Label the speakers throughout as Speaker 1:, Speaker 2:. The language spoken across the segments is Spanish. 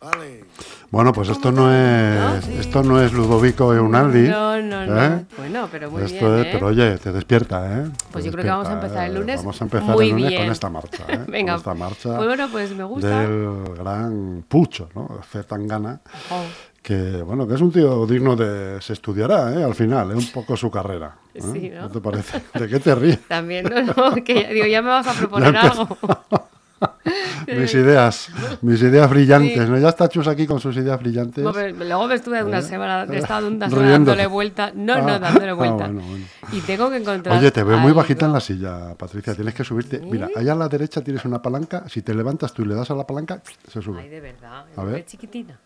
Speaker 1: Vale.
Speaker 2: Bueno, pues esto no es esto no es Ludovico Eunaldi.
Speaker 3: No, no, no.
Speaker 2: ¿eh?
Speaker 3: Bueno, pero muy
Speaker 2: Esto
Speaker 3: bien.
Speaker 2: es-
Speaker 3: ¿eh?
Speaker 2: pero oye, te despierta, ¿eh?
Speaker 3: Pues
Speaker 2: Te
Speaker 3: yo creo que vamos a
Speaker 2: despierta,
Speaker 3: empezar el
Speaker 2: ¿eh?
Speaker 3: lunes
Speaker 2: Vamos a empezar
Speaker 3: muy
Speaker 2: el lunes
Speaker 3: bien.
Speaker 2: con esta marcha, ¿eh?
Speaker 3: Venga,
Speaker 2: con esta marcha
Speaker 3: pues bueno, pues me gusta.
Speaker 2: del gran Pucho, ¿no? Zetangana,
Speaker 3: Oh,
Speaker 2: que bueno, que es un tío digno de se estudiará, ¿eh? Al final, ¿eh? Un poco su carrera. ¿eh?
Speaker 3: Sí, ¿no?
Speaker 2: te parece? ¿De qué te ríes?
Speaker 3: también, no, no, que ya- digo, ya me vas a proponer algo.
Speaker 2: mis ideas, mis ideas brillantes,
Speaker 3: Sí.
Speaker 2: ¿no? Ya está Chus aquí con sus ideas brillantes.
Speaker 3: No, pero luego me estuve una semana, he estado una semana
Speaker 2: ¿Eh?
Speaker 3: Dándole vuelta. No, no,
Speaker 2: Ah,
Speaker 3: dándole
Speaker 2: ah,
Speaker 3: vuelta.
Speaker 2: bueno, bueno.
Speaker 3: Y tengo que encontrar.
Speaker 2: Oye, te veo muy
Speaker 3: algo.
Speaker 2: bajita en la silla, Patricia. Tienes que subirte. Mira, allá a la derecha tienes una palanca. Si te levantas tú y le das a la palanca, se
Speaker 3: Ay,
Speaker 2: sube.
Speaker 3: de verdad.
Speaker 2: A ver.
Speaker 3: chiquitina.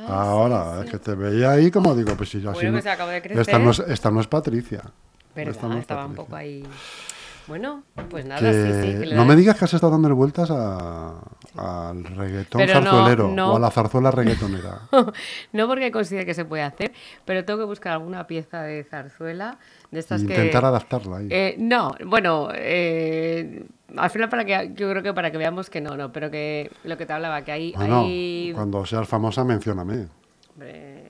Speaker 3: Ah,
Speaker 2: Ahora,
Speaker 3: sí,
Speaker 2: es
Speaker 3: sí.
Speaker 2: que te veía ahí como digo, pues si yo así
Speaker 3: Bueno,
Speaker 2: no-
Speaker 3: que se acaba de crecer.
Speaker 2: esta, no es, esta no es Patricia.
Speaker 3: Verdad,
Speaker 2: no es
Speaker 3: estaba un
Speaker 2: Patricia.
Speaker 3: poco ahí. Bueno, pues nada,
Speaker 2: Que
Speaker 3: sí, sí. que
Speaker 2: no me digas que has estado dándole vueltas a- al reggaetón
Speaker 3: Pero
Speaker 2: zarzuelero
Speaker 3: no.
Speaker 2: o a la zarzuela reggaetonera.
Speaker 3: no porque considere que se puede hacer, pero tengo que buscar alguna pieza de zarzuela de estas que.
Speaker 2: intentar adaptarla ahí.
Speaker 3: Eh, no, bueno, eh, al final para que yo creo que para que veamos que no, no, pero que lo que te hablaba, que hay,
Speaker 2: Bueno,
Speaker 3: hay
Speaker 2: cuando seas famosa, mencióname.
Speaker 3: hombre,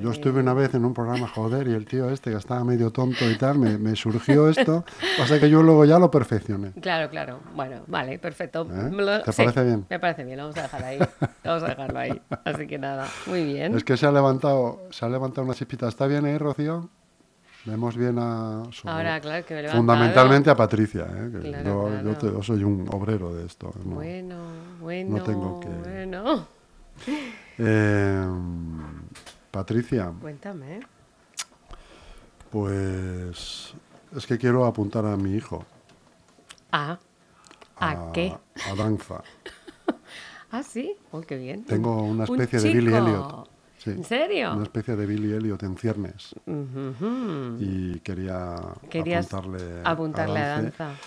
Speaker 2: Yo estuve una vez en un programa, joder, y el tío este que estaba medio tonto y tal, me, me surgió esto. Pasa que yo luego ya lo perfeccioné.
Speaker 3: Claro, claro. Bueno, vale, perfecto.
Speaker 2: ¿Eh?
Speaker 3: Me lo-
Speaker 2: ¿Te
Speaker 3: sí,
Speaker 2: parece bien?
Speaker 3: Me parece bien, lo vamos a dejar ahí. Vamos a dejarlo ahí. Así que nada, muy bien.
Speaker 2: Es que se ha levantado, se ha levantado una chispita. ¿Está bien ahí, Rocío? Vemos bien a... su-
Speaker 3: Ahora, claro, que me.
Speaker 2: Fundamentalmente a Patricia, ¿eh? que
Speaker 3: Claro,
Speaker 2: yo,
Speaker 3: claro.
Speaker 2: yo te- yo soy un obrero de esto. ¿no?
Speaker 3: Bueno, bueno.
Speaker 2: tengo que-
Speaker 3: Bueno,
Speaker 2: Eh, Patricia,
Speaker 3: cuéntame.
Speaker 2: pues es que quiero apuntar a mi hijo.
Speaker 3: Ah, ¿a, qué?
Speaker 2: A danza.
Speaker 3: Ah, sí. Oh, qué bien.
Speaker 2: Tengo una
Speaker 3: Un
Speaker 2: especie de Billy. Elliot. Sí,
Speaker 3: ¿En serio?
Speaker 2: Una especie de Billy Elliot en ciernes. Y quería
Speaker 3: Querías
Speaker 2: apuntarle,
Speaker 3: apuntarle a
Speaker 2: dance.
Speaker 3: danza.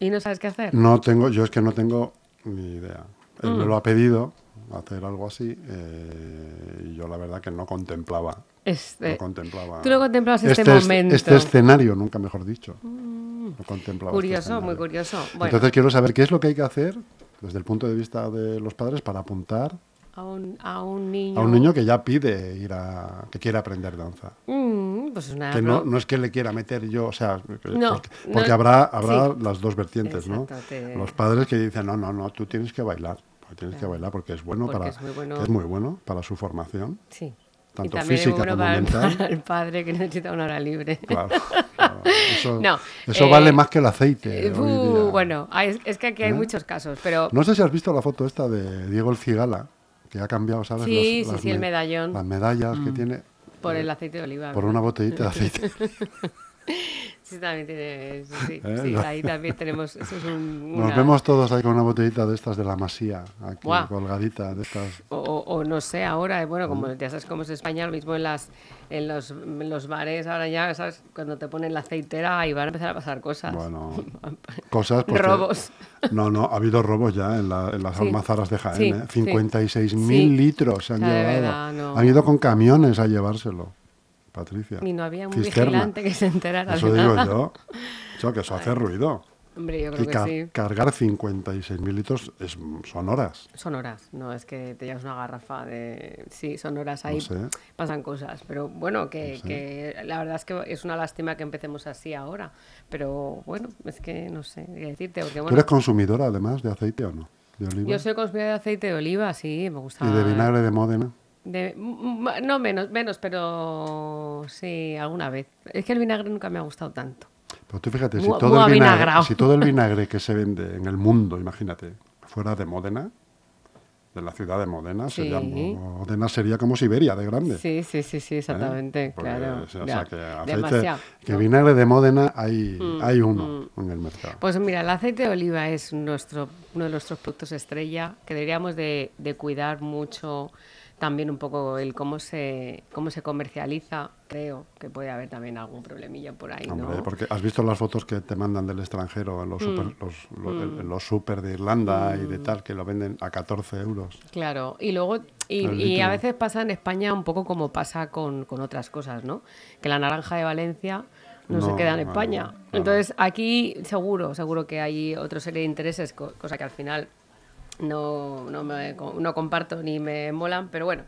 Speaker 3: ¿Y no sabes qué hacer?
Speaker 2: No tengo, yo es que no tengo ni idea. Él
Speaker 3: Mm.
Speaker 2: me lo ha pedido hacer algo así eh, y yo la verdad que no contemplaba.
Speaker 3: Este,
Speaker 2: no contemplaba.
Speaker 3: tú no contemplabas este
Speaker 2: es-
Speaker 3: momento. Mm.
Speaker 2: Este escenario, nunca mejor dicho. No contemplaba. este
Speaker 3: curioso, muy curioso. Bueno,
Speaker 2: Entonces quiero saber qué es lo que hay que hacer desde el punto de vista de los padres para apuntar
Speaker 3: a, un, a un niño.
Speaker 2: a un niño que ya pide ir a que quiere aprender danza.
Speaker 3: Mm, pues es una
Speaker 2: Que no, no es que le quiera meter yo, o sea,
Speaker 3: No,
Speaker 2: porque,
Speaker 3: no,
Speaker 2: habrá, habrá
Speaker 3: sí.
Speaker 2: las dos vertientes, ¿no?
Speaker 3: Te-
Speaker 2: Los padres que dicen, no, no, no, tú tienes que bailar, tienes que bailar porque es bueno
Speaker 3: Porque
Speaker 2: para
Speaker 3: es muy bueno.
Speaker 2: que es muy bueno para su formación,
Speaker 3: Sí.
Speaker 2: tanto
Speaker 3: y también
Speaker 2: física
Speaker 3: bueno
Speaker 2: como
Speaker 3: para,
Speaker 2: mental.
Speaker 3: para el padre que necesita una hora libre.
Speaker 2: Claro, claro. Eso,
Speaker 3: No,
Speaker 2: eso
Speaker 3: eh,
Speaker 2: vale más que el aceite.
Speaker 3: Eh, uh, bueno, es, es que aquí hay
Speaker 2: ¿Eh?
Speaker 3: muchos casos, pero
Speaker 2: No sé si has visto la foto esta de Diego el Cigala, que ha cambiado, ¿sabes?
Speaker 3: Sí,
Speaker 2: Los-
Speaker 3: sí,
Speaker 2: las
Speaker 3: sí, el
Speaker 2: me-
Speaker 3: medallón.
Speaker 2: Las medallas que tiene
Speaker 3: por el aceite de oliva.
Speaker 2: por una botellita de aceite.
Speaker 3: Sí, también tiene. Sí, sí,
Speaker 2: ¿Eh?
Speaker 3: sí, ahí también tenemos. Eso es un,
Speaker 2: Nos vemos todos ahí con una botellita de estas de la masía, aquí colgadita, de estas.
Speaker 3: O, o- o no sé, ahora, eh, bueno, como ya sabes cómo es España, lo mismo en, las, en, los, en los bares, ahora ya, ¿sabes? Cuando te ponen la aceitera, ahí van a empezar a pasar cosas.
Speaker 2: Bueno, cosas. porque-
Speaker 3: Robos.
Speaker 2: No, no, ha habido robos ya en, la- en las
Speaker 3: Sí.
Speaker 2: almazaras de Jaén. ¿eh?
Speaker 3: sí.
Speaker 2: 56.000
Speaker 3: Sí.
Speaker 2: litros se han llevado.
Speaker 3: verdad, no.
Speaker 2: Han ido con camiones a llevárselo, Patricia.
Speaker 3: Y no había un
Speaker 2: Cisterna.
Speaker 3: vigilante que se enterara
Speaker 2: Eso
Speaker 3: de
Speaker 2: digo
Speaker 3: nada.
Speaker 2: yo. Eso, que eso hace ruido.
Speaker 3: Hombre, yo
Speaker 2: Y
Speaker 3: creo que
Speaker 2: ca-
Speaker 3: sí.
Speaker 2: cargar 56.000 litros es, son horas.
Speaker 3: Son horas, no es que te llevas una garrafa de... Sí, son horas ahí,
Speaker 2: sé.
Speaker 3: pasan cosas. Pero bueno, que,
Speaker 2: No sé.
Speaker 3: que la verdad es que es una lástima que empecemos así ahora. Pero bueno, es que no sé qué decirte. Porque,
Speaker 2: ¿Tú eres consumidora además de aceite o no? ¿De oliva?
Speaker 3: yo soy consumidora de aceite de oliva, sí, me gusta.
Speaker 2: ¿Y de vinagre de Módena?
Speaker 3: De- no menos, menos, pero sí, alguna vez. Es que el vinagre nunca me ha gustado tanto.
Speaker 2: Pero tú fíjate, si todo, el vinagre, si todo el vinagre que se vende en el mundo, imagínate, fuera de Módena, de la ciudad de Módena, sería,
Speaker 3: Sí.
Speaker 2: Módena sería como Siberia de grande.
Speaker 3: Sí, sí, sí, sí,
Speaker 2: ¿eh?
Speaker 3: exactamente,
Speaker 2: Porque,
Speaker 3: claro.
Speaker 2: o sea,
Speaker 3: ya,
Speaker 2: que.
Speaker 3: Mm,
Speaker 2: vinagre de Módena hay, hay uno en el mercado.
Speaker 3: Pues mira, el aceite de oliva es nuestro, uno de nuestros productos estrella que deberíamos de, de cuidar mucho también un poco el cómo se cómo se comercializa. Creo que puede haber también algún problemilla por ahí,
Speaker 2: Hombre,
Speaker 3: ¿no?
Speaker 2: porque has visto las fotos que te mandan del extranjero en los super,
Speaker 3: Mm.
Speaker 2: los, lo- en los super de Irlanda y de tal, que lo venden a 14 euros.
Speaker 3: Claro, y luego, y, a veces pasa en España un poco como pasa con, con otras cosas, ¿no? Que la naranja de Valencia no, se queda en España. Entonros aquí seguro, seguro que hay otra serie de intereses, co- cosa que al final no, no, me, no comparto ni me molan, pero bueno,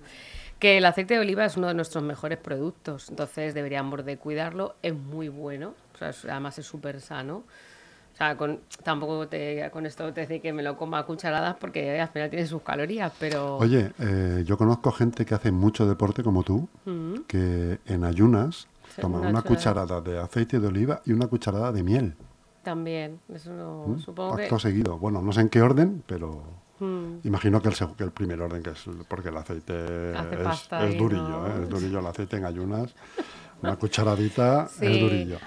Speaker 3: que el aceite de oliva es uno de nuestros mejores productos, entonces deberíamos de cuidarlo, es muy bueno, o sea, además es súper sano. O sea, con, tampoco te, con esto te decir que me lo coma a cucharadas porque al final tiene sus calorías, pero...
Speaker 2: Oye, eh, yo conozco gente que hace mucho deporte como tú, que en ayunas toma una, cucharada de aceite de oliva y una cucharada de miel.
Speaker 3: También, eso no, ¿Mm? supongo
Speaker 2: Acto seguido. Bueno, no sé en qué orden, pero mm. imagino que el, que el primer orden, que es porque el aceite es, durillo, ¿eh? es durillo el aceite en ayunas. Una cucharadita es durillo.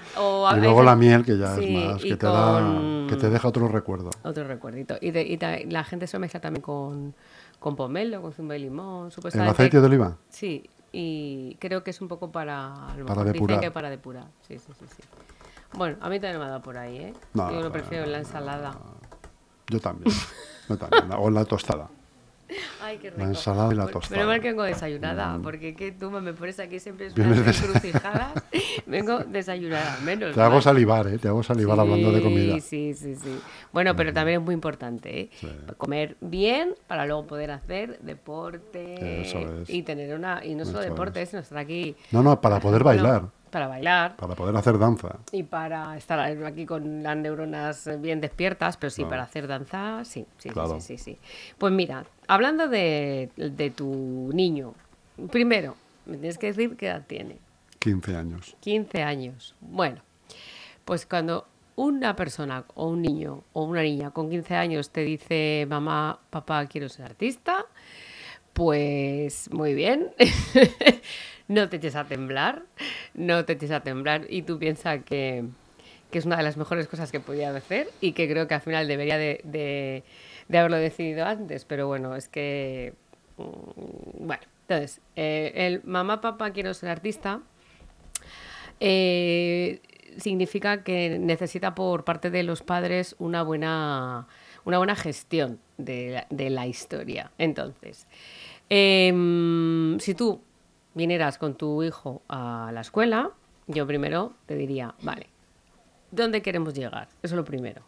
Speaker 2: y luego la miel, que ya es más, que te, da, que te deja otro recuerdo.
Speaker 3: Otro recuerdito. Y, la gente se mezcla también con, con pomelo, con zumo de limón.
Speaker 2: ¿El aceite de oliva?
Speaker 3: Sí, y creo que es un poco para...
Speaker 2: Para depurar.
Speaker 3: que para depurar, sí, sí, sí, sí. Bueno, a mí también me ha dado por ahí, ¿eh? Yo lo prefiero en la ensalada.
Speaker 2: Yo también, yo también. O la tostada.
Speaker 3: Ay, qué rico.
Speaker 2: La ensalada y la tostada.
Speaker 3: Pero mal que vengo desayunada, mm. porque que tú me pones aquí siempre unas encrucijadas. vengo desayunada, menos.
Speaker 2: Te hago salivar, ¿eh? Te hago salivar hablando de comida.
Speaker 3: Sí, sí, sí. Bueno, pero mm. también es muy importante, ¿eh? Comer bien para luego poder hacer deporte Eso es. y tener una... Y no solo deporte, es. sino estar aquí...
Speaker 2: No, no, para poder bailar.
Speaker 3: Para bailar.
Speaker 2: Para poder hacer danza.
Speaker 3: Y para estar aquí con las neuronas bien despiertas, pero sí, para hacer danza, sí, sí, sí, sí, sí. Pues mira, hablando de, de tu niño, primero, me tienes que decir qué edad tiene.
Speaker 2: 15 años.
Speaker 3: 15 años. Bueno, pues cuando una persona o un niño o una niña con 15 años te dice, mamá, papá, quiero ser artista, pues muy bien. no te eches a temblar, no te eches a temblar y tú piensas que, es una de las mejores cosas que podía hacer y que creo que al final debería de, haberlo decidido antes, pero bueno, es que, mm, bueno, entonces, eh, el mamá, papá, quiero ser artista, eh, significa que necesita por parte de los padres una buena, una buena gestión de la, historia. Entonces, em, si tú vinieras con tu hijo a la escuela, yo primero te diría, vale, ¿dónde queremos llegar? Eso es lo primero.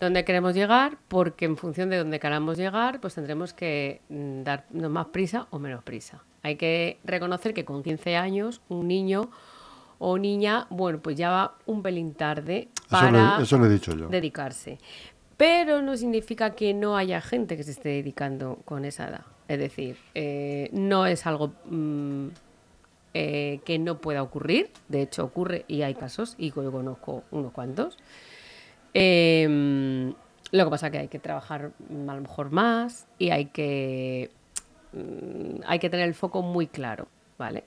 Speaker 3: ¿Dónde queremos llegar? Porque en función de dónde queramos llegar, pues tendremos que mm, darnos más prisa o menos prisa. Hay que reconocer que con 15 años un niño o niña, bueno, pues ya va un pelín tarde para
Speaker 2: eso he dicho yo.
Speaker 3: dedicarse. Pero no significa que no haya gente que se esté dedicando con esa edad. Es decir, eh, no es algo mm, eh, que no pueda ocurrir, de hecho ocurre y hay casos, y yo conozco unos cuantos. Em, lo que pasa es que hay que trabajar mm, a lo mejor más y hay que, mm, hay que tener el foco muy claro, ¿vale?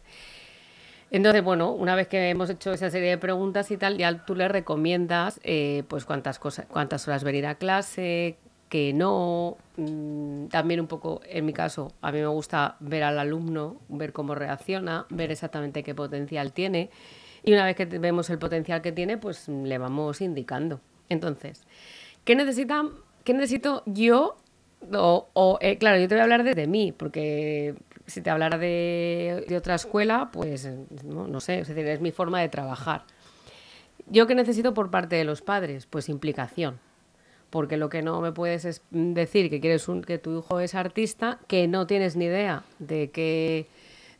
Speaker 3: Entonces, bueno, una vez que hemos hecho esa serie de preguntas y tal, ya tú le recomiendas eh, pues cuántas cosas, cuántas horas venir a clase, que no. Mm, también un poco, en mi caso, a mí me gusta ver al alumno, ver cómo reacciona, ver exactamente qué potencial tiene. Y una vez que vemos el potencial que tiene, pues le vamos indicando. Entonces, ¿qué, necesita, qué necesito yo? O, eh, claro, yo te voy a hablar de, mí, porque si te hablara de, otra escuela, pues no, no sé, es decir, es mi forma de trabajar. ¿Yo qué necesito por parte de los padres? Pues implicación porque lo que no me puedes es decir que quieres un, que tu hijo es artista, que no tienes ni idea de que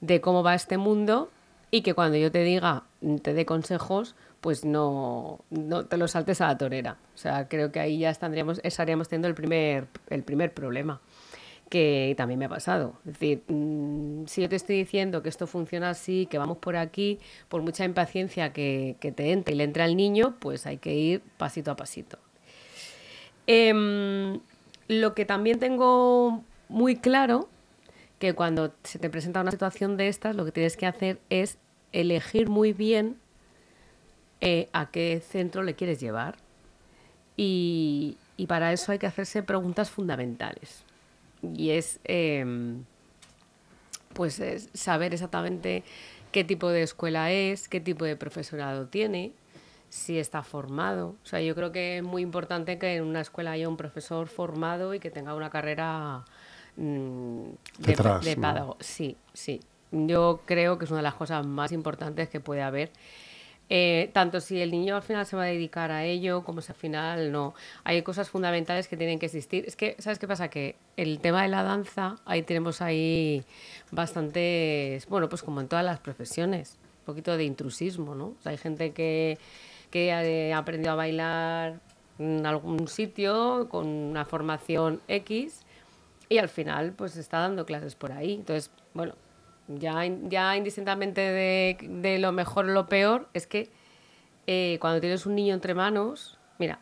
Speaker 3: de cómo va este mundo y que cuando yo te diga, te dé consejos, pues no, no te lo saltes a la torera. O sea, creo que ahí ya estaríamos, estaríamos teniendo el primer, el primer problema que también me ha pasado. Es decir, mm, si yo te estoy diciendo que esto funciona así, que vamos por aquí, por mucha impaciencia que, que te entre y le entre al niño, pues hay que ir pasito a pasito. Em, lo que también tengo muy claro, que cuando se te presenta una situación de estas, lo que tienes que hacer es elegir muy bien eh, a qué centro le quieres llevar. Y, para eso hay que hacerse preguntas fundamentales. Y es, em, pues saber exactamente qué tipo de escuela es, qué tipo de profesorado tiene, si está formado. O sea, yo creo que es muy importante que en una escuela haya un profesor formado y que tenga una carrera mm, de, Sí, sí. Yo creo que es una de las cosas más importantes que puede haber eh, tanto si el niño al final se va a dedicar a ello como si al final no. Hay cosas fundamentales que tienen que existir. Es que, ¿sabes qué pasa? Que el tema de la danza, ahí tenemos ahí bastantes, bueno, pues como en todas las profesiones, un poquito de intrusismo, ¿no? hay gente que, que ha aprendido a bailar en algún sitio con una formación X y al final pues está dando clases por ahí. Entonces, bueno, ya, ya indistintamente de, lo mejor o lo peor, es que eh, cuando tienes un niño entre manos, mira,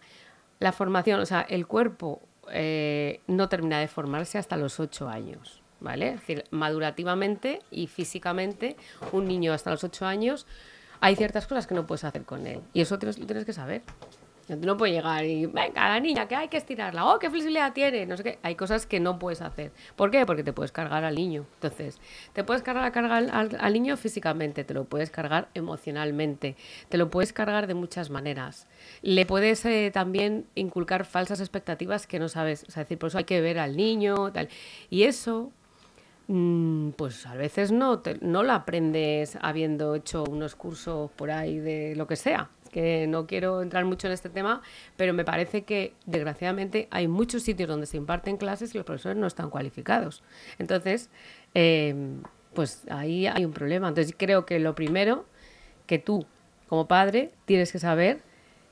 Speaker 3: la formación, o sea, el cuerpo eh, no termina de formarse hasta los 8 años, ¿vale? Es decir, madurativamente y físicamente, un niño hasta los 8 años, hay ciertas cosas que no puedes hacer con él. Y eso tienes, lo tienes que saber. No puede llegar y, venga, la niña, que hay que estirarla, oh, qué flexibilidad tiene, no sé qué. Hay cosas que no puedes hacer. ¿Por qué? Porque te puedes cargar al niño. Entonces, te puedes cargar, al, niño físicamente, te lo puedes cargar emocionalmente, te lo puedes cargar de muchas maneras. Le puedes eh, también inculcar falsas expectativas que no sabes. O sea, decir, por eso hay que ver al niño, tal. Y eso pues a veces no, no lo aprendes habiendo hecho unos cursos por ahí de lo que sea que no quiero entrar mucho en este tema, pero me parece que desgraciadamente hay muchos sitios donde se imparten clases y los profesores no están cualificados. Entonces, em, pues ahí hay un problema. Entonces creo que lo primero que tú, como padre, tienes que saber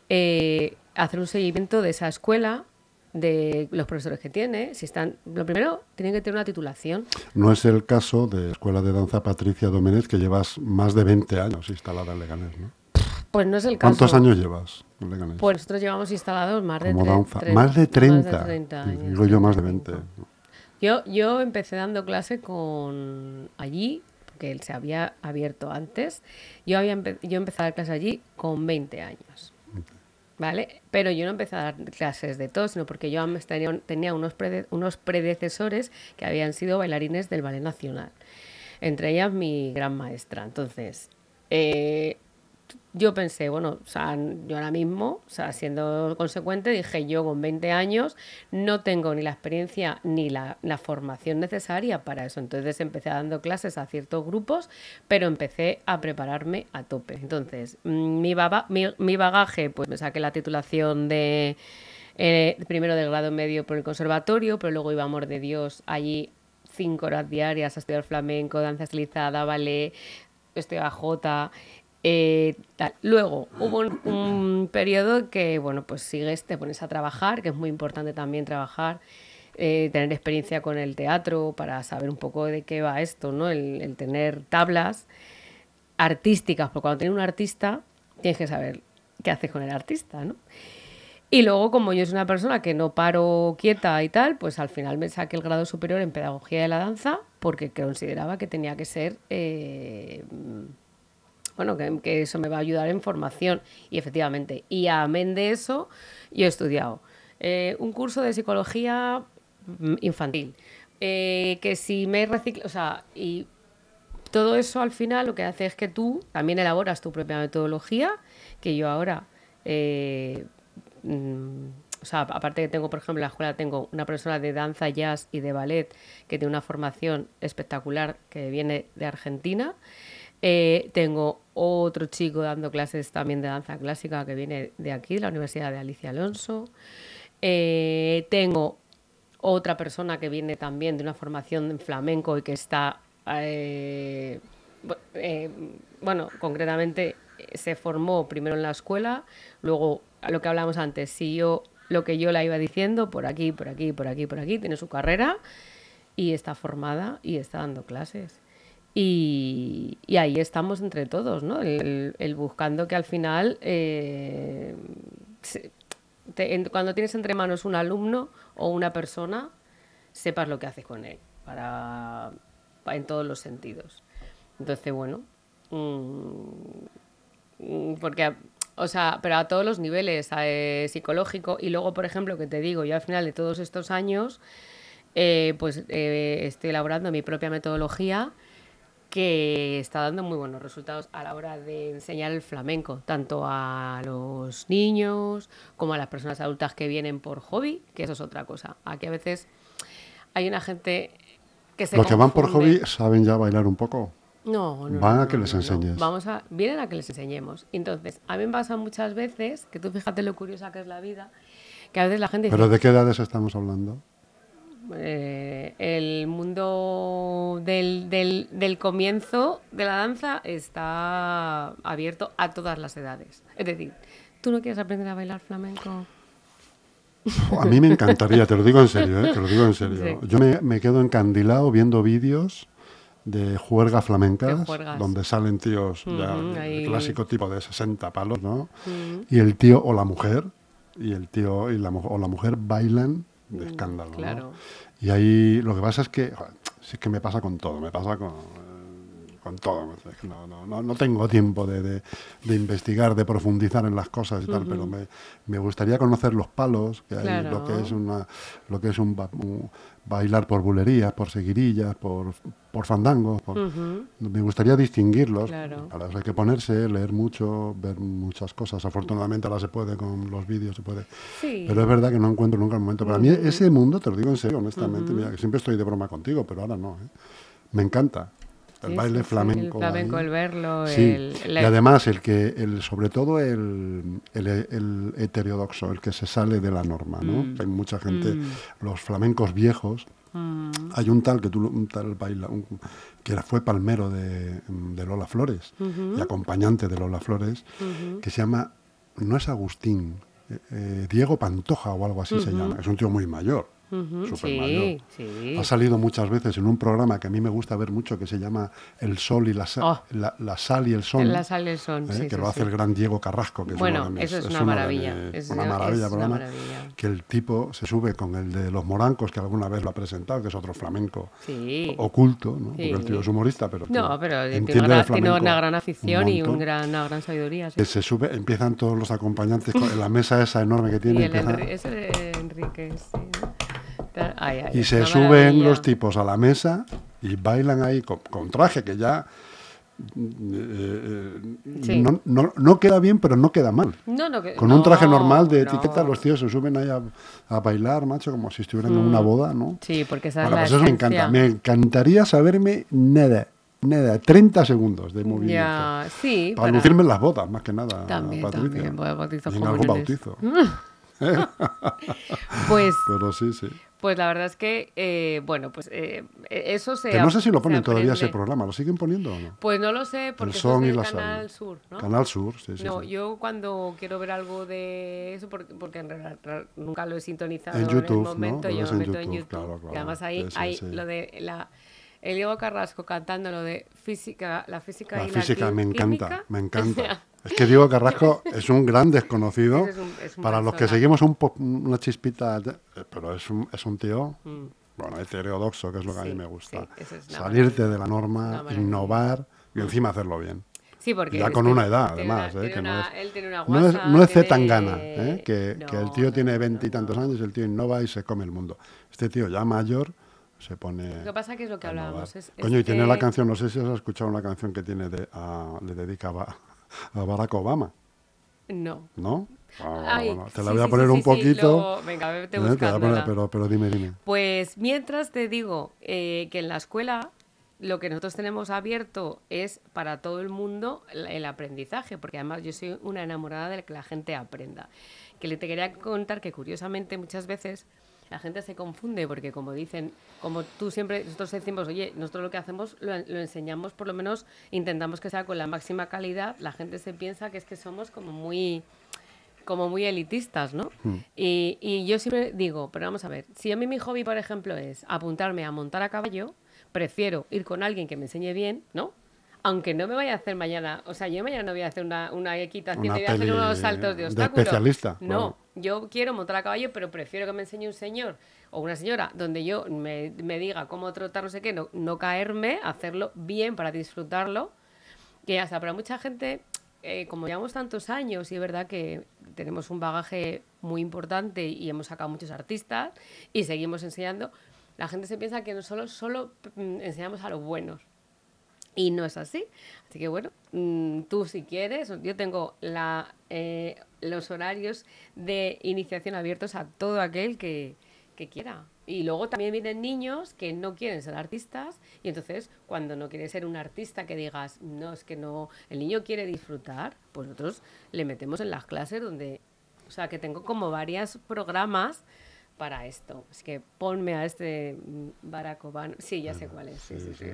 Speaker 3: eh, hacer un seguimiento de esa escuela, de los profesores que tiene, si están, lo primero, tienen que tener una titulación.
Speaker 2: No es el caso de Escuela de Danza Patricia Domenech, que llevas más de 20 años instalada en Leganés, ¿no?
Speaker 3: Pues no es el caso.
Speaker 2: ¿Cuántos años llevas
Speaker 3: Pues nosotros llevamos instalados más de,
Speaker 2: más de 30. Digo yo más de 20.
Speaker 3: Yo, yo empecé dando clase con allí, porque él se había abierto antes. Yo, había yo empecé a dar clase allí con 20 años. Pero yo no empecé a dar clases de todo, sino porque yo tenía, unos predecesores que habían sido bailarines del Ballet Nacional. Entre ellas mi gran maestra. Entonces, eh, yo pensé, bueno, o sea, yo ahora mismo, o sea, siendo consecuente, dije, yo con 20 años no tengo ni la experiencia ni la, formación necesaria para eso. Entonces empecé dando clases a ciertos grupos, pero empecé a prepararme a tope. Entonces, mm, mi, mi, bagaje, pues me saqué la titulación de eh, primero de grado medio por el conservatorio, pero luego iba Amor de Dios allí cinco horas diarias a estudiar flamenco, danza estilizada, ballet, estudiaba J, eh, Luego hubo un, periodo que, bueno, pues sigues, te pones a trabajar, que es muy importante también trabajar, eh, tener experiencia con el teatro para saber un poco de qué va esto, ¿no? El, tener tablas artísticas, porque cuando tienes un artista tienes que saber qué haces con el artista, ¿no? Y luego, como yo soy una persona que no paro quieta y tal, pues al final me saqué el grado superior en pedagogía de la danza porque consideraba que tenía que ser eh, bueno, que, eso me va a ayudar en formación. Y efectivamente, y amén de eso, yo he estudiado eh, un curso de psicología mm, infantil. Eh, que si me reciclo, o sea, y todo eso al final lo que hace es que tú también elaboras tu propia metodología, que yo ahora, eh, mm, o sea, aparte que tengo, por ejemplo, en la escuela tengo una profesora de danza, jazz y de ballet que tiene una formación espectacular que viene de Argentina. Eh, tengo otro chico dando clases también de danza clásica que viene de aquí, de la Universidad de Alicia Alonso. Eh, tengo otra persona que viene también de una formación en flamenco y que está, eh, bueno, concretamente se formó primero en la escuela, luego lo que hablamos antes, siguió lo que yo la iba diciendo, por aquí, por aquí, por aquí, por aquí, tiene su carrera y está formada y está dando clases. Y, ahí estamos entre todos, ¿no? El, buscando que al final, eh, cuando tienes entre manos un alumno o una persona, sepas lo que haces con él, para, en todos los sentidos. Entonces, bueno, mm, mm, porque, o sea, pero a todos los niveles, eh, psicológico, y luego, por ejemplo, que te digo, yo al final de todos estos años, eh, pues estoy elaborando mi propia metodología que está dando muy buenos resultados a la hora de enseñar el flamenco, tanto a los niños como a las personas adultas que vienen por hobby, que eso es otra cosa. Aquí a veces hay una gente que se...
Speaker 2: Los que van por hobby saben ya bailar un poco.
Speaker 3: No, no.
Speaker 2: Van a que les enseñes.
Speaker 3: Vamos a, vienen a que les enseñemos. Entonces, a mí me pasa muchas veces, que tú fíjate lo curiosa que es la vida, que a veces la gente...
Speaker 2: ¿Pero de qué edades estamos hablando?
Speaker 3: Eh, el mundo del, del, del, comienzo de la danza está abierto a todas las edades. Es decir, ¿tú no quieres aprender a bailar flamenco?
Speaker 2: A mí me encantaría, te lo digo en serio, ¿eh? te lo digo en serio. Yo me, me, quedo encandilado viendo vídeos de juergas flamencas, donde salen tíos, el clásico tipo de 60 palos, ¿no? Y el tío o la mujer, y el tío y la, o la mujer bailan de escándalo. Claro. Y ahí lo que pasa es que, sí que me pasa con todo, me pasa con, con todo. No, no, no, tengo tiempo de, de, investigar, de profundizar en las cosas y tal, pero me, me, gustaría conocer los palos, que hay, lo que es una, lo que es un, bailar por bulerías, por seguirillas, por, por fandangos. Me gustaría distinguirlos. Ahora hay que ponerse, leer mucho, ver muchas cosas. Afortunadamente ahora se puede con los vídeos, se puede. Pero es verdad que no encuentro nunca el momento. Para mí ese mundo, te lo digo en serio, honestamente, mira, que siempre estoy de broma contigo, pero ahora no. ¿eh? Me encanta el baile flamenco.
Speaker 3: el flamenco, el verlo.
Speaker 2: El, Y además, el que, el, sobre todo el, el, heterodoxo, el que se sale de la norma. ¿no? Mm. Hay mucha gente, mm. los flamencos viejos. Mm. Hay un tal que tú, un tal baila, que fue palmero de, de Lola Flores y acompañante de Lola Flores, que se llama, no es Agustín, eh, eh, Diego Pantoja o algo así se llama. Es un tío muy mayor ha salido muchas veces en un programa que a mí me gusta ver mucho que se llama El Sol y la, oh. la, Sal y el Son.
Speaker 3: La Sal y el Son,
Speaker 2: ¿eh? Que lo hace el gran Diego Carrasco. Que
Speaker 3: bueno, es eso es, una maravilla.
Speaker 2: es una maravilla, programa, Que el tipo se sube con el de los morancos, que alguna vez lo ha presentado, que es otro flamenco oculto, ¿no? Porque el tío es humorista, pero.
Speaker 3: No, pero tiene una, gran afición y un gran, una gran sabiduría.
Speaker 2: se sube, empiezan todos los acompañantes en la mesa esa enorme que tiene.
Speaker 3: Y el Enrique, sí
Speaker 2: y se suben los tipos a la mesa y bailan ahí con, traje que ya eh, eh, no, queda bien, pero no queda mal. con un traje normal de etiqueta, los tíos se suben ahí a, bailar, macho, como si estuvieran en una mm. boda, ¿no?
Speaker 3: Sí, porque
Speaker 2: pues eso me encanta. Me encantaría saberme nada, nada, 30 segundos de movimiento. para, lucirme en las bodas, más que nada.
Speaker 3: También, también. Voy a
Speaker 2: en algún bautizo.
Speaker 3: pues.
Speaker 2: Pero sí, sí.
Speaker 3: Pues la verdad es que, eh, bueno, pues eh, eso se.
Speaker 2: Que no sé si lo ponen todavía ese programa, ¿lo siguen poniendo o no?
Speaker 3: Pues no lo sé, porque es el Canal Sur, ¿no?
Speaker 2: Canal Sur, sí, sí.
Speaker 3: No, yo cuando quiero ver algo de eso, porque, porque en realidad nunca lo he sintonizado en, YouTube, el momento, yo me meto en YouTube. Claro, claro. Y además ahí hay lo de la. El Diego Carrasco cantando lo de física, la física
Speaker 2: la
Speaker 3: y
Speaker 2: física, me encanta, me encanta. Es que Diego Carrasco es un gran desconocido. para los que seguimos un una chispita, pero es un, es un tío, mm. bueno, heterodoxo, que es lo que a mí me gusta. Salirte de la norma, innovar y encima hacerlo bien.
Speaker 3: Sí, porque
Speaker 2: ya con una edad, además.
Speaker 3: eh,
Speaker 2: que
Speaker 3: no es, él tiene una
Speaker 2: no es, no es Tangana, eh, que, que, el tío tiene veintitantos años, el tío innova y se come el mundo. Este tío ya mayor se pone.
Speaker 3: Lo que pasa que es lo que hablábamos.
Speaker 2: Coño, y tiene la canción, no sé si has escuchado una canción que tiene de, le dedicaba a Barack Obama.
Speaker 3: No.
Speaker 2: ¿No? Ah, te la voy a poner un poquito.
Speaker 3: venga, vete eh,
Speaker 2: pero, pero dime, dime.
Speaker 3: Pues mientras te digo eh, que en la escuela lo que nosotros tenemos abierto es para todo el mundo el aprendizaje, porque además yo soy una enamorada de que la gente aprenda. Que le te quería contar que curiosamente muchas veces la gente se confunde porque como dicen, como tú siempre, nosotros decimos, oye, nosotros lo que hacemos lo, enseñamos, por lo menos intentamos que sea con la máxima calidad, la gente se piensa que es que somos como muy como muy elitistas, ¿no? Hmm. Y, y, yo siempre digo, pero vamos a ver, si a mí mi hobby, por ejemplo, es apuntarme a montar a caballo, prefiero ir con alguien que me enseñe bien, ¿no? aunque no me vaya a hacer mañana, o sea, yo mañana no voy a hacer una, una equitación, voy a hacer unos saltos de obstáculos.
Speaker 2: especialista.
Speaker 3: No, yo quiero montar a caballo, pero prefiero que me enseñe un señor o una señora donde yo me, diga cómo trotar, no sé qué, no, caerme, hacerlo bien para disfrutarlo. Que hasta para mucha gente, eh, como llevamos tantos años, y es verdad que tenemos un bagaje muy importante y hemos sacado muchos artistas y seguimos enseñando, la gente se piensa que no solo, solo mm, enseñamos a los buenos y no es así. Así que bueno, mm, tú si quieres, yo tengo la, eh, los horarios de iniciación abiertos a todo aquel que, quiera. Y luego también vienen niños que no quieren ser artistas y entonces cuando no quiere ser un artista que digas, no, es que no, el niño quiere disfrutar, pues nosotros le metemos en las clases donde, o sea, que tengo como varios programas para esto. Es que ponme a este Barack Obama. Sí, ya sé cuál es. Sí, sí, sí,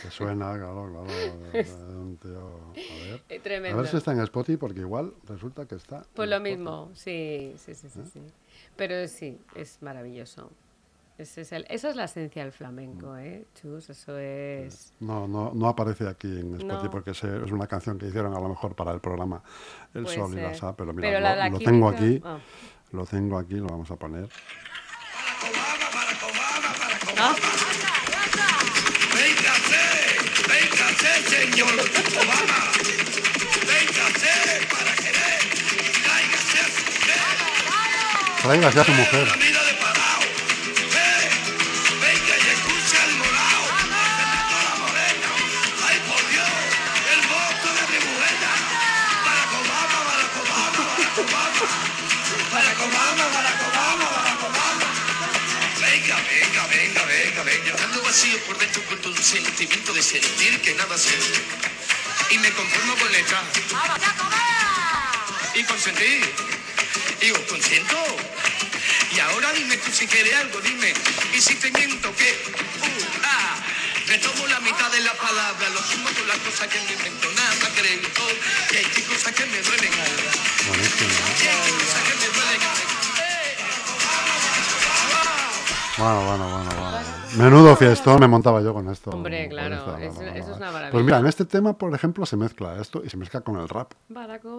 Speaker 2: Te suena, claro, claro. un tío... A ver. Eh, tremendo. A ver si está en Spotify, porque igual resulta que está.
Speaker 3: Pues lo mismo, sí, sí, sí, sí, ¿Eh? sí. Pero sí, es maravilloso. Ese es el, esa es la esencia del flamenco, mm. ¿eh? Chus, eso es...
Speaker 2: No, no, no aparece aquí en Spotify porque es, una canción que hicieron a lo mejor para el programa El Sol y la Sa, pero mira, lo, tengo aquí. Ah. Lo tengo aquí, lo vamos a poner. Véngase, señor Obama. Véngase para querer. Tráigase a su mujer. Tráigase a su mujer.
Speaker 1: Por dentro con todo un sentimiento de sentir que nada sé. Y me conformo con letra. Y consentir. Y os consiento. Y ahora dime tú si quieres algo, dime. Y si te miento, ¿qué? Uh, ah. Retomo la mitad de la palabra, lo sumo con las cosas que me invento. Nada creo que hay cosas que me duelen. Y hay cosas que me duelen.
Speaker 2: Bueno, bueno, bueno, bueno. Menudo fiestón me montaba yo con esto.
Speaker 3: Hombre, claro, eso, es una maravilla.
Speaker 2: Pues mira, en este tema, por ejemplo, se mezcla esto y se mezcla con el rap.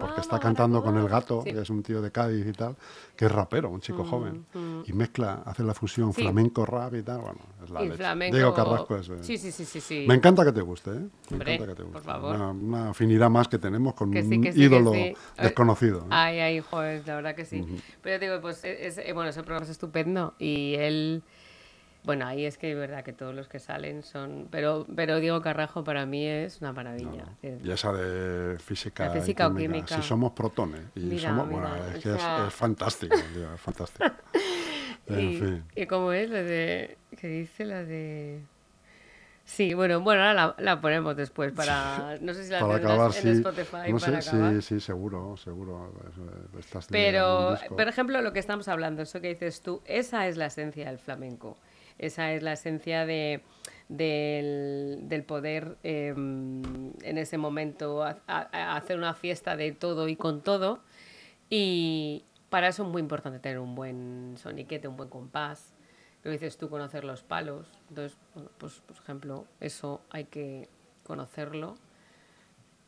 Speaker 2: porque está cantando con el gato, que es un tío de Cádiz y tal, que es rapero, un chico mm, joven. Mm. Y mezcla, hace la fusión flamenco-rap y tal. Bueno, es la leche. Diego Carrasco es.
Speaker 3: Sí, sí, sí, sí,
Speaker 2: Me encanta que te guste, ¿eh? Me encanta que te guste. Por favor. Una, afinidad más que tenemos con un ídolo desconocido. ¿eh?
Speaker 3: Ay, ay, joder, la verdad que sí. Pero digo, pues, es, eh, bueno, ese programa es estupendo y él. Bueno, ahí es que es verdad que todos los que salen son. Pero, pero Diego Carrajo para mí es una maravilla.
Speaker 2: Y esa de física, física o química. Si somos protones. Y somos. bueno, es que es, fantástico, es fantástico.
Speaker 3: en y, fin. ¿Y cómo es la de. ¿Qué dice la de.? Sí, bueno, bueno, ahora la, ponemos después para. No sé si la para acabar, en Spotify.
Speaker 2: No
Speaker 3: sé,
Speaker 2: sí, sí, seguro, seguro.
Speaker 3: Pero, por ejemplo, lo que estamos hablando, eso que dices tú, esa es la esencia del flamenco. Esa es la esencia de, del, poder em, en ese momento hacer una fiesta de todo y con todo. Y para eso es muy importante tener un buen soniquete, un buen compás. Lo dices tú, conocer los palos. Entonces, pues por ejemplo, eso hay que conocerlo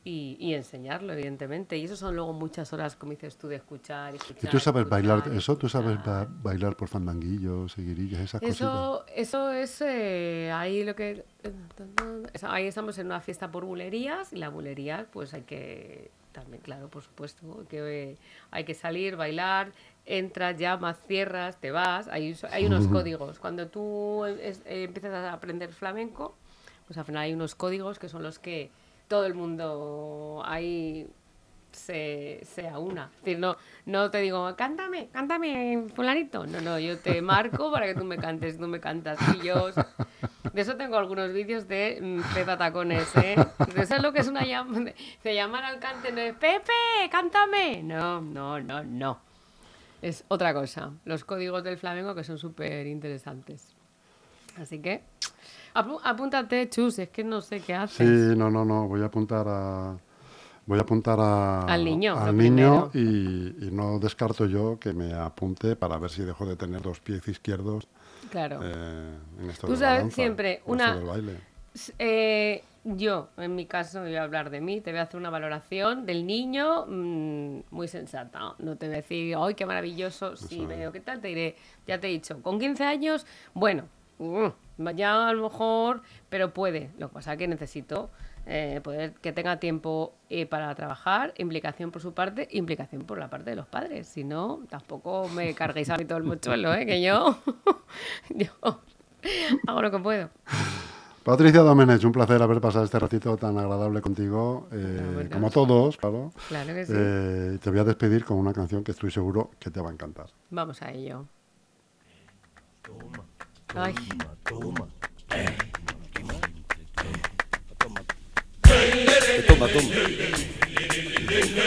Speaker 3: y, enseñarlo, evidentemente. Y eso son luego muchas horas, como dices tú, de escuchar y escuchar.
Speaker 2: ¿Y tú sabes bailar eso? ¿Tú sabes bailar por fandanguillos, seguirillas, esas
Speaker 3: eso, Eso es eh, ahí lo que... Ahí estamos en una fiesta por bulerías y la bulería pues hay que... También, claro, por supuesto, que hay que salir, bailar, entras, llamas, cierras, te vas. Hay, hay unos códigos. Cuando tú empiezas a aprender flamenco, pues al final hay unos códigos que son los que todo el mundo ahí se, se aúna. Decir, no, no te digo, cántame, cántame, fulanito. No, no, yo te marco para que tú me cantes, tú me cantas. Y yo... De eso tengo algunos vídeos de mm, Pepe Tacones, ¿eh? eso es lo que es una llamada. Se llaman al cante, no es Pepe, cántame. No, no, no, no. Es otra cosa. Los códigos del flamenco que son súper interesantes. Así que apúntate, Chus, es que no sé qué haces.
Speaker 2: Sí, no, no, no, voy a apuntar a... Voy a apuntar a, al niño, al niño y, no descarto yo que me apunte para ver si dejo de tener dos pies izquierdos
Speaker 3: claro. Eh, en esto Tú sabes siempre una... baile. Eh, yo, en mi caso, voy a hablar de mí, te voy a hacer una valoración del niño mm, muy sensata. No te voy a decir, ¡ay, qué maravilloso! Sí, veo, ¿qué tal? Te diré, ya te he dicho, con 15 años, bueno, ya a lo mejor, pero puede. Lo que pasa es que necesito eh, poder que tenga tiempo eh, para trabajar, implicación por su parte, implicación por la parte de los padres. Si no, tampoco me carguéis a mí todo el mochuelo, ¿eh? que yo, yo hago lo que puedo.
Speaker 2: Patricia Domenech, un placer haber pasado este ratito tan agradable contigo, eh, como todos, claro.
Speaker 3: Claro que sí.
Speaker 2: te voy a despedir con una canción que estoy seguro que te va a encantar.
Speaker 3: Vamos a ello. Toma. Ay.
Speaker 4: Toma, toma. Toma, toma.